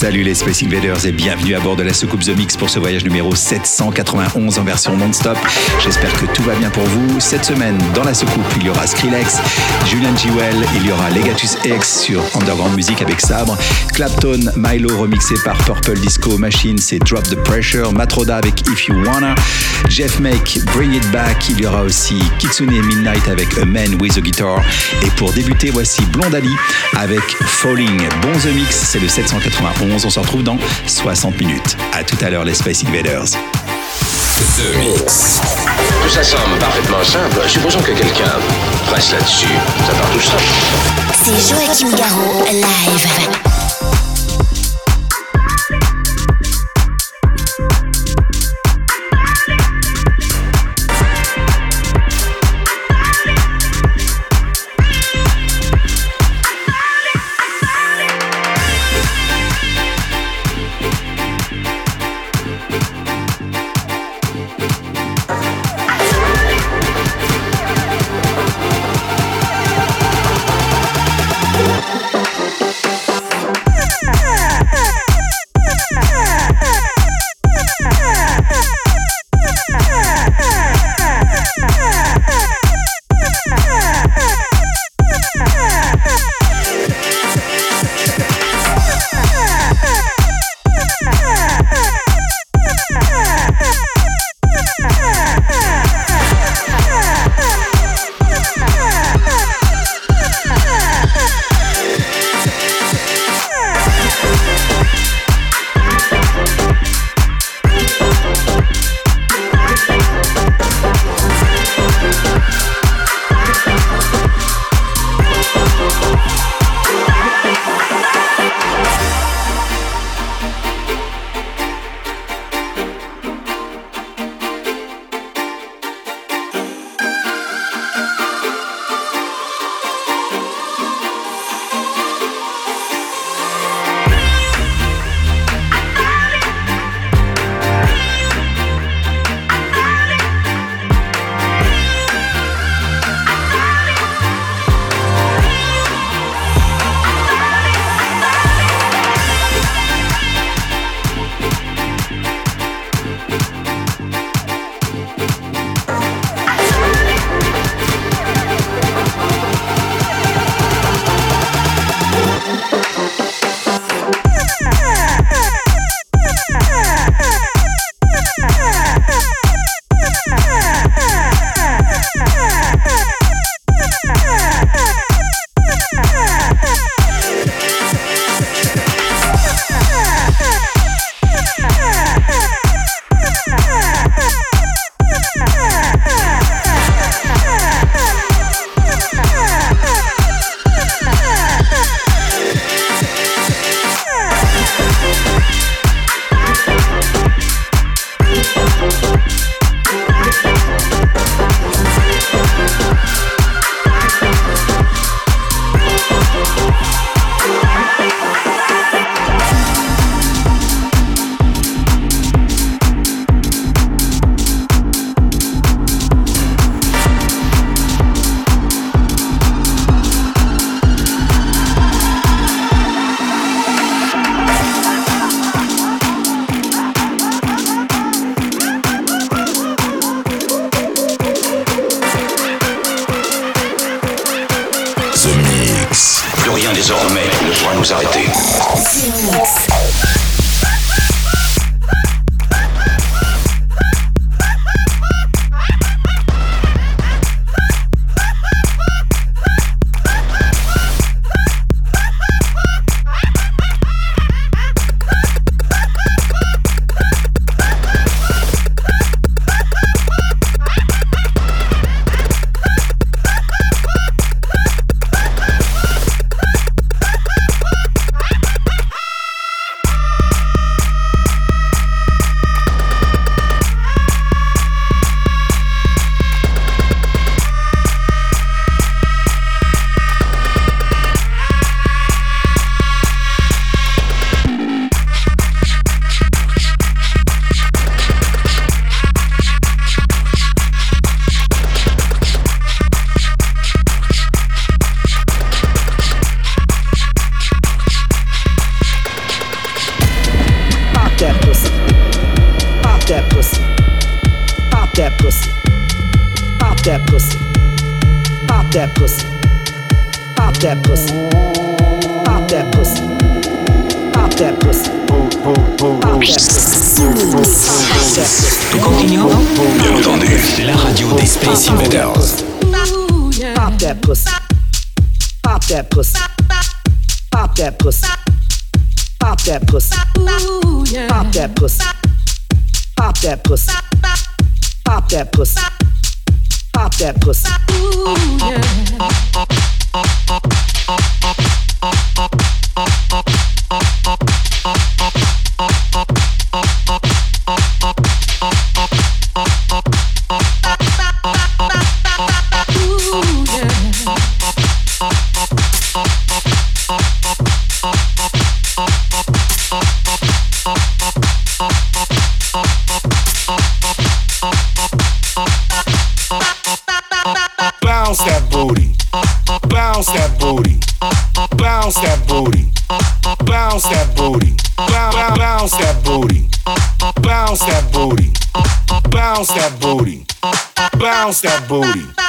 Salut les Space Invaders et bienvenue à bord de la soucoupe The Mix pour ce voyage numéro 791 en version non-stop. J'espère que tout va bien pour vous. Cette semaine, dans la soucoupe, il y aura Skrillex, Julian Jewell, il y aura Legatus X sur Underground Music avec Sabre, Clapton, Milo remixé par Purple Disco Machine, c'est Drop the Pressure, Matroda avec If You Wanna, Jeff Make, Bring It Back, il y aura aussi Kitsune Midnight avec A Man With a Guitar. Et pour débuter, voici Blondali avec Falling. Bon The Mix, c'est le 791. On se retrouve dans 60 minutes. À tout à l'heure, les Space Invaders. The Mix. Tout ça semble parfaitement simple. Supposons que quelqu'un presse là-dessus. Ça part tout seul. C'est Joachim Garraud, live. Pussy. Pop that pussy. Pop that pussy. Pop that pussy. Pop that pussy. Pop that pussy. Nous continuons Bien entendu. la radio des Space Invaders. Pop that pussy. Pop that pussy. Pop that pussy. Pop that pussy. Pop that pussy. Pop that pussy. Pop that pussy. Pop that pussy. Bounce booty.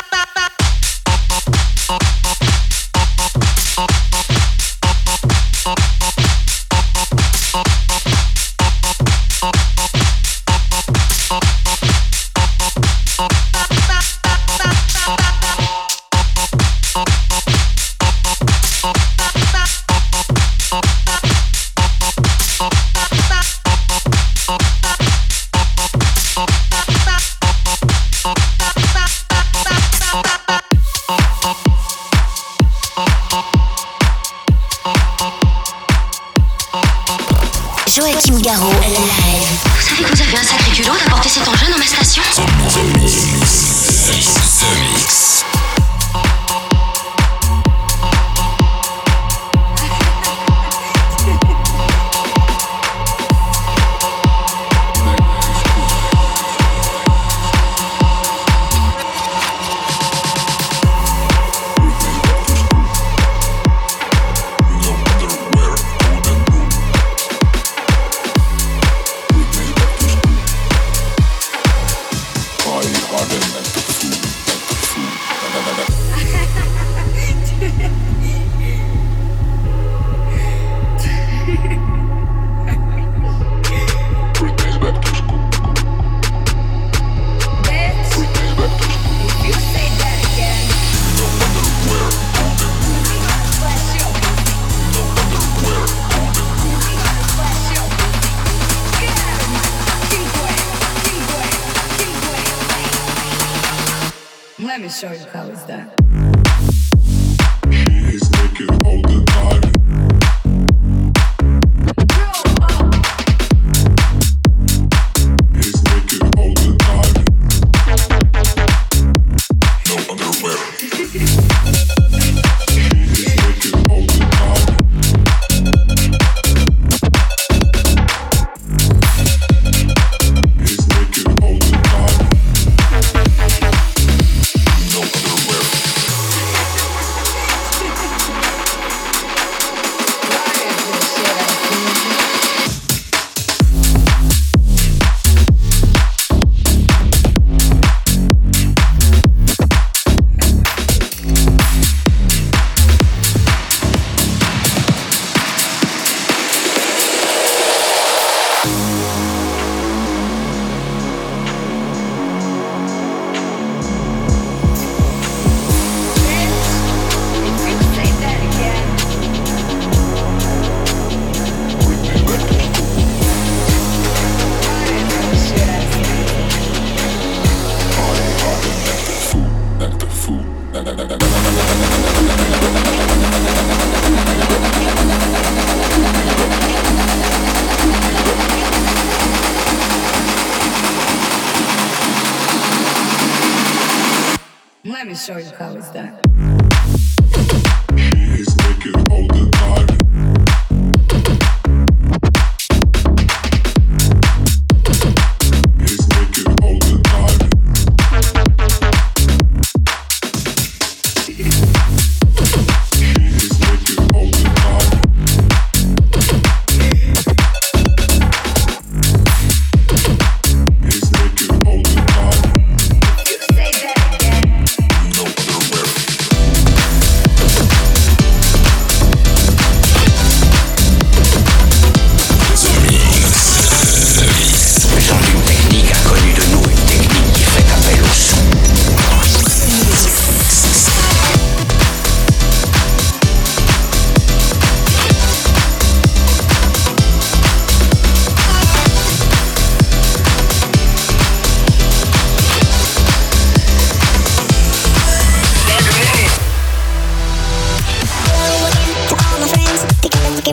Joachim Garraud. Vous savez que vous avez un sacré culot d'apporter cet engin dans ma station.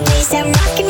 always a rocket.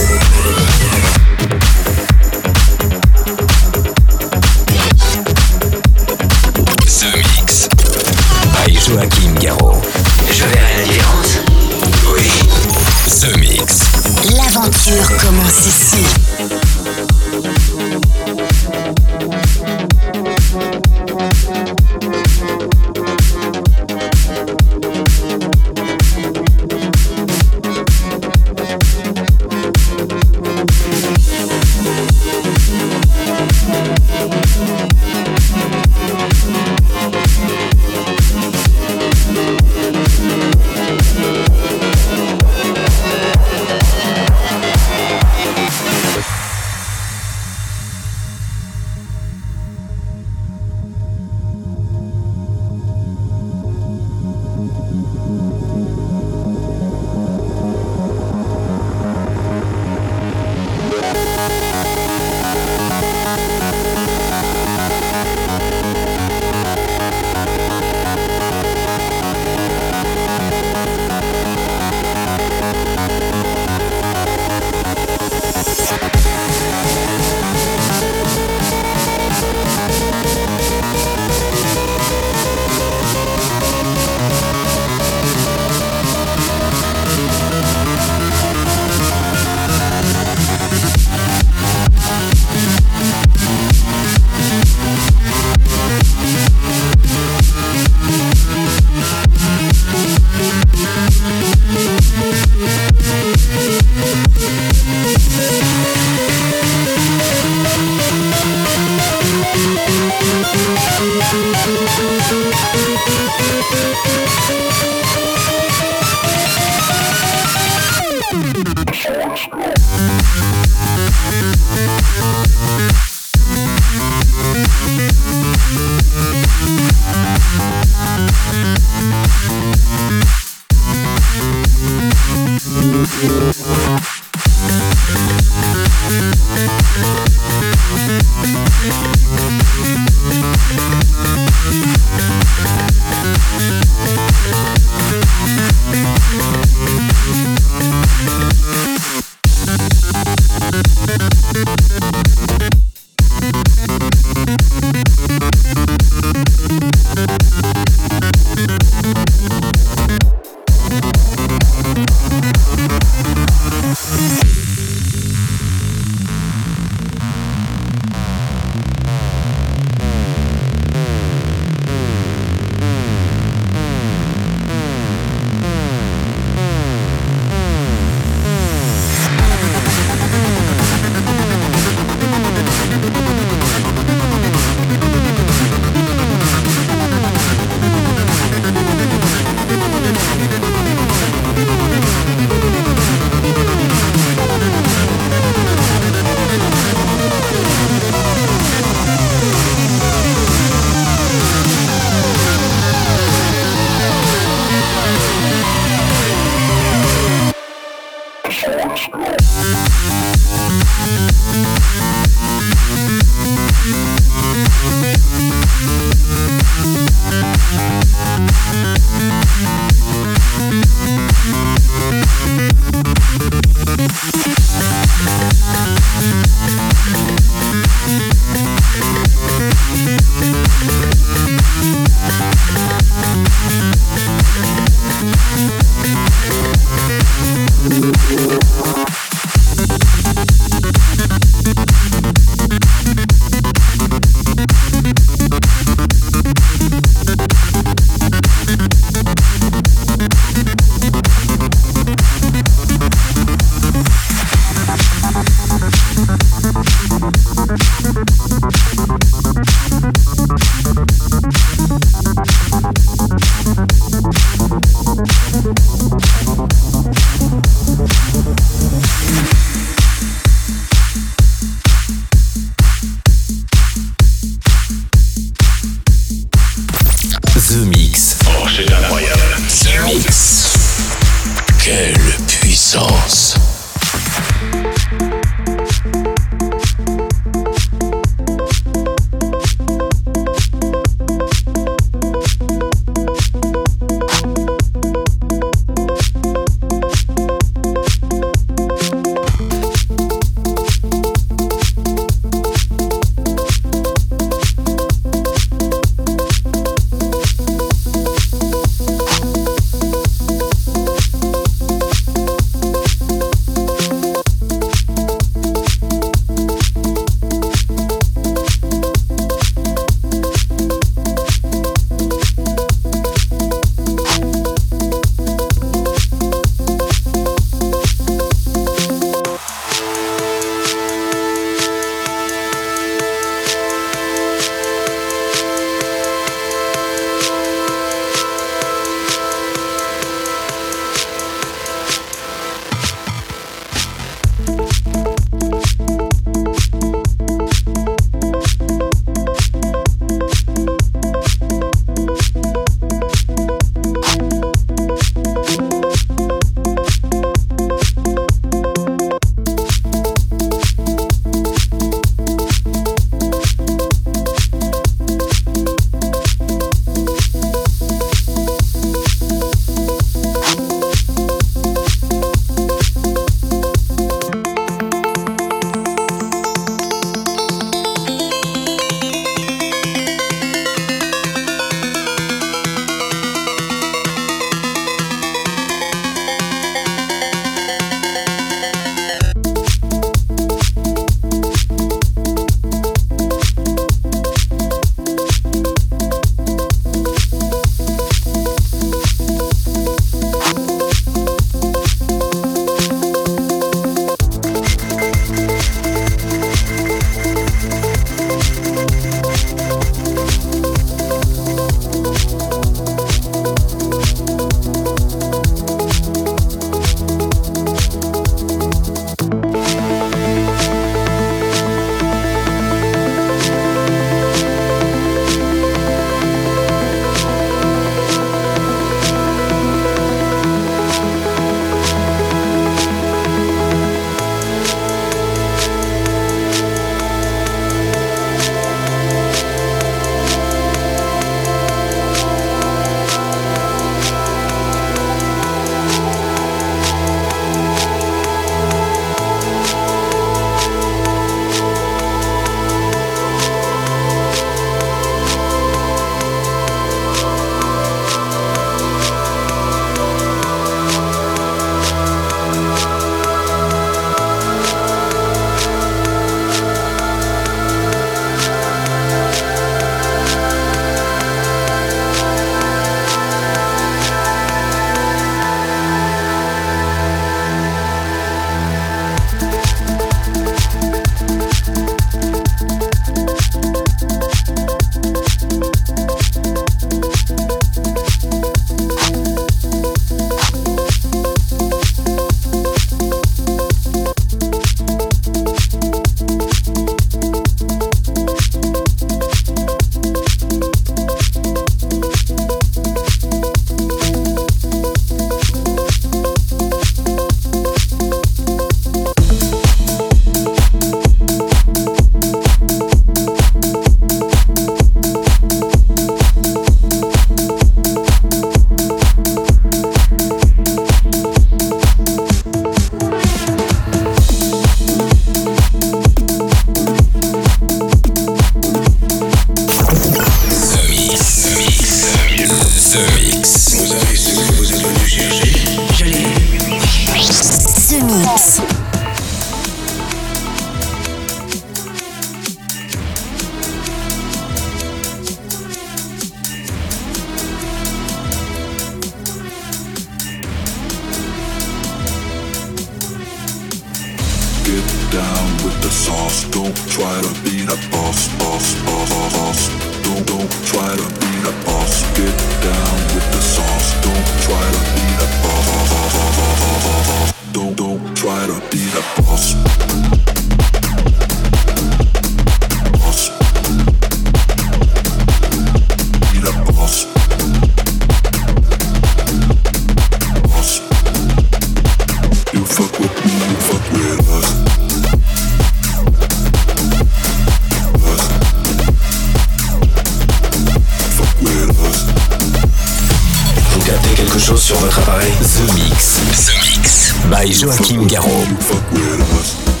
Mix. The Mix. By Joachim Garraud.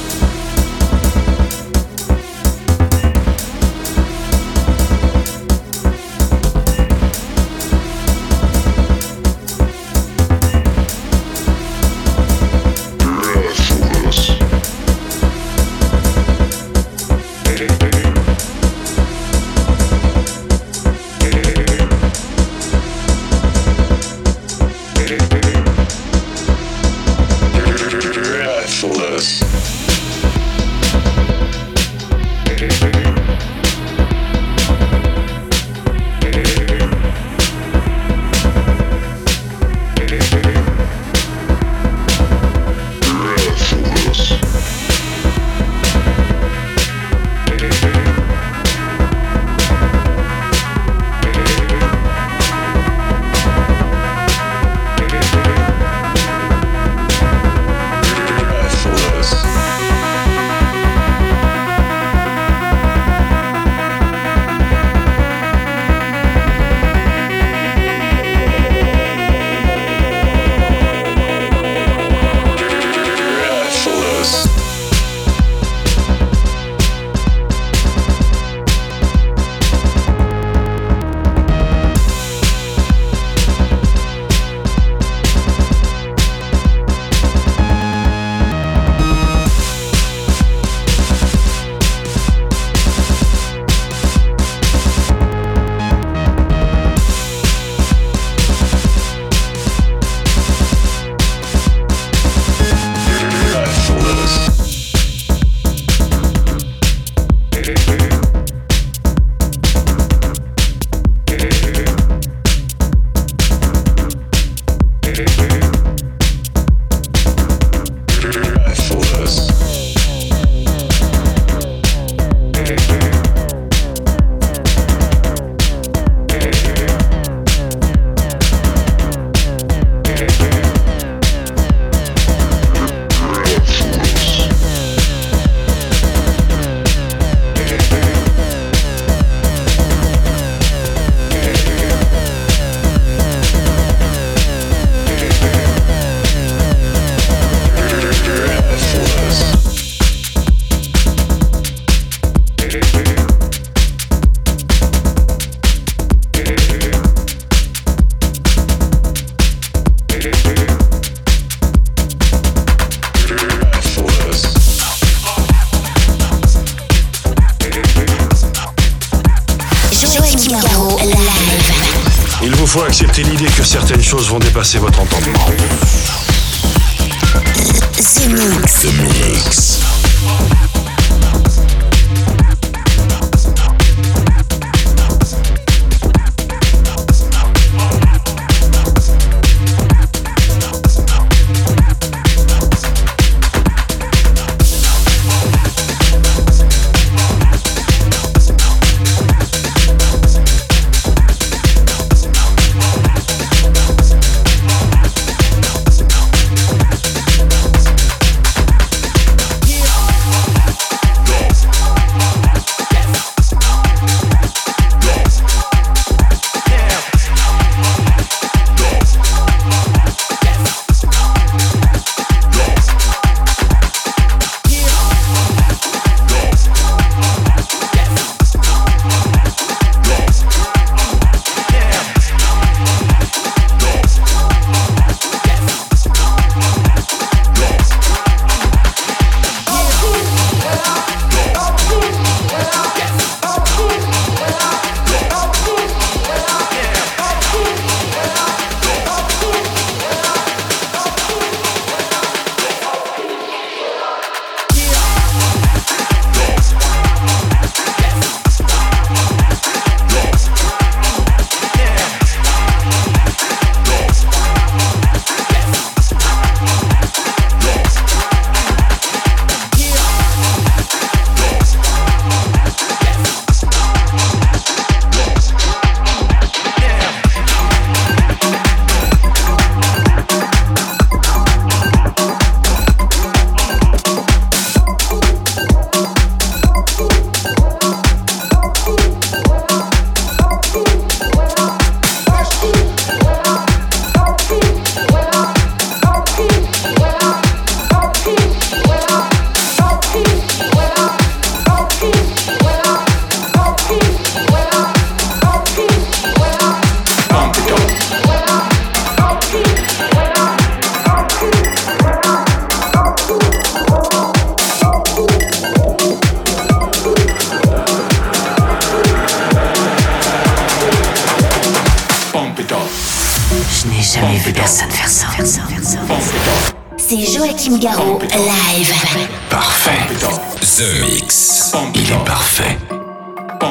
Dépasser votre.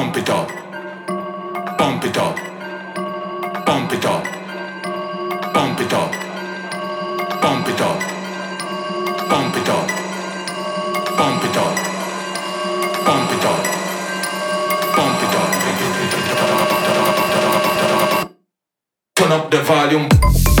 Pump it up. Pump it up. Pump it up. Pump it up. Pump it up. Pump it up. Pump it up. Pump it up. Pump it up. Turn up the volume.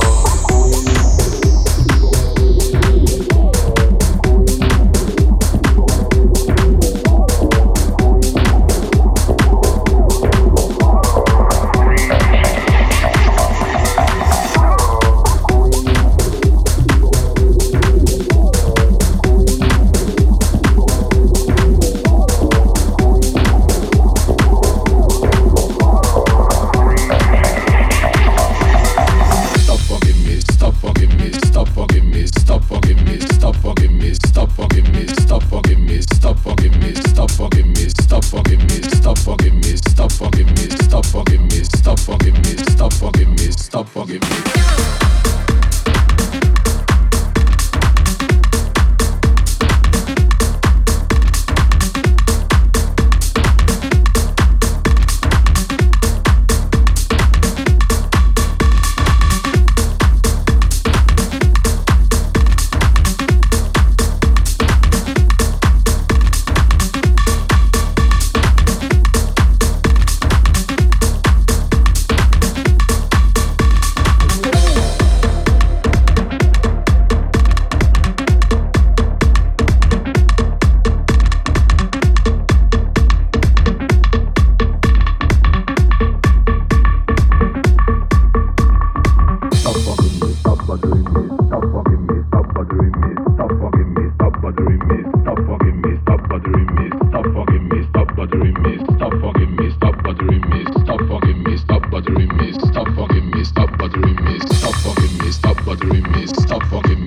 me, stop fucking me, stop bothering me, stop fucking me.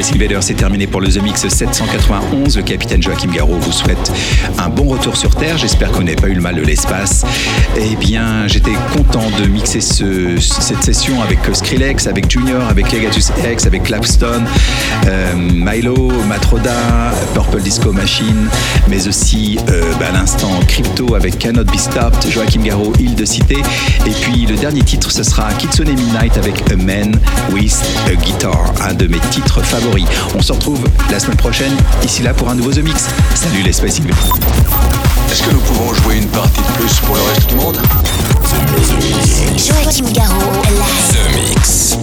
C'est terminé pour le The Mix 791. Le capitaine Joachim Garraud vous souhaite un bon retour sur Terre. J'espère qu'on n'ait pas eu le mal de l'espace. Eh bien, j'étais content de mixer ce- cette session avec Skrillex, avec Junior, avec Legatus X, avec Clapstone, euh, Milo, Matroda, Purple Disco Machine, mais aussi euh, bah, à l'instant Crypto avec Cannot Be Stopped, Joachim Garraud, Île de Cité. Et puis le dernier titre, ce sera Kitsune Midnight avec A Man with a Guitar, un de mes titres favoris. On se retrouve la semaine prochaine, ici là pour un nouveau The Mix. Salut les Space Invaders. Est-ce que nous pouvons jouer une partie de plus pour le reste du monde? Joachim Garraud, live. The Mix.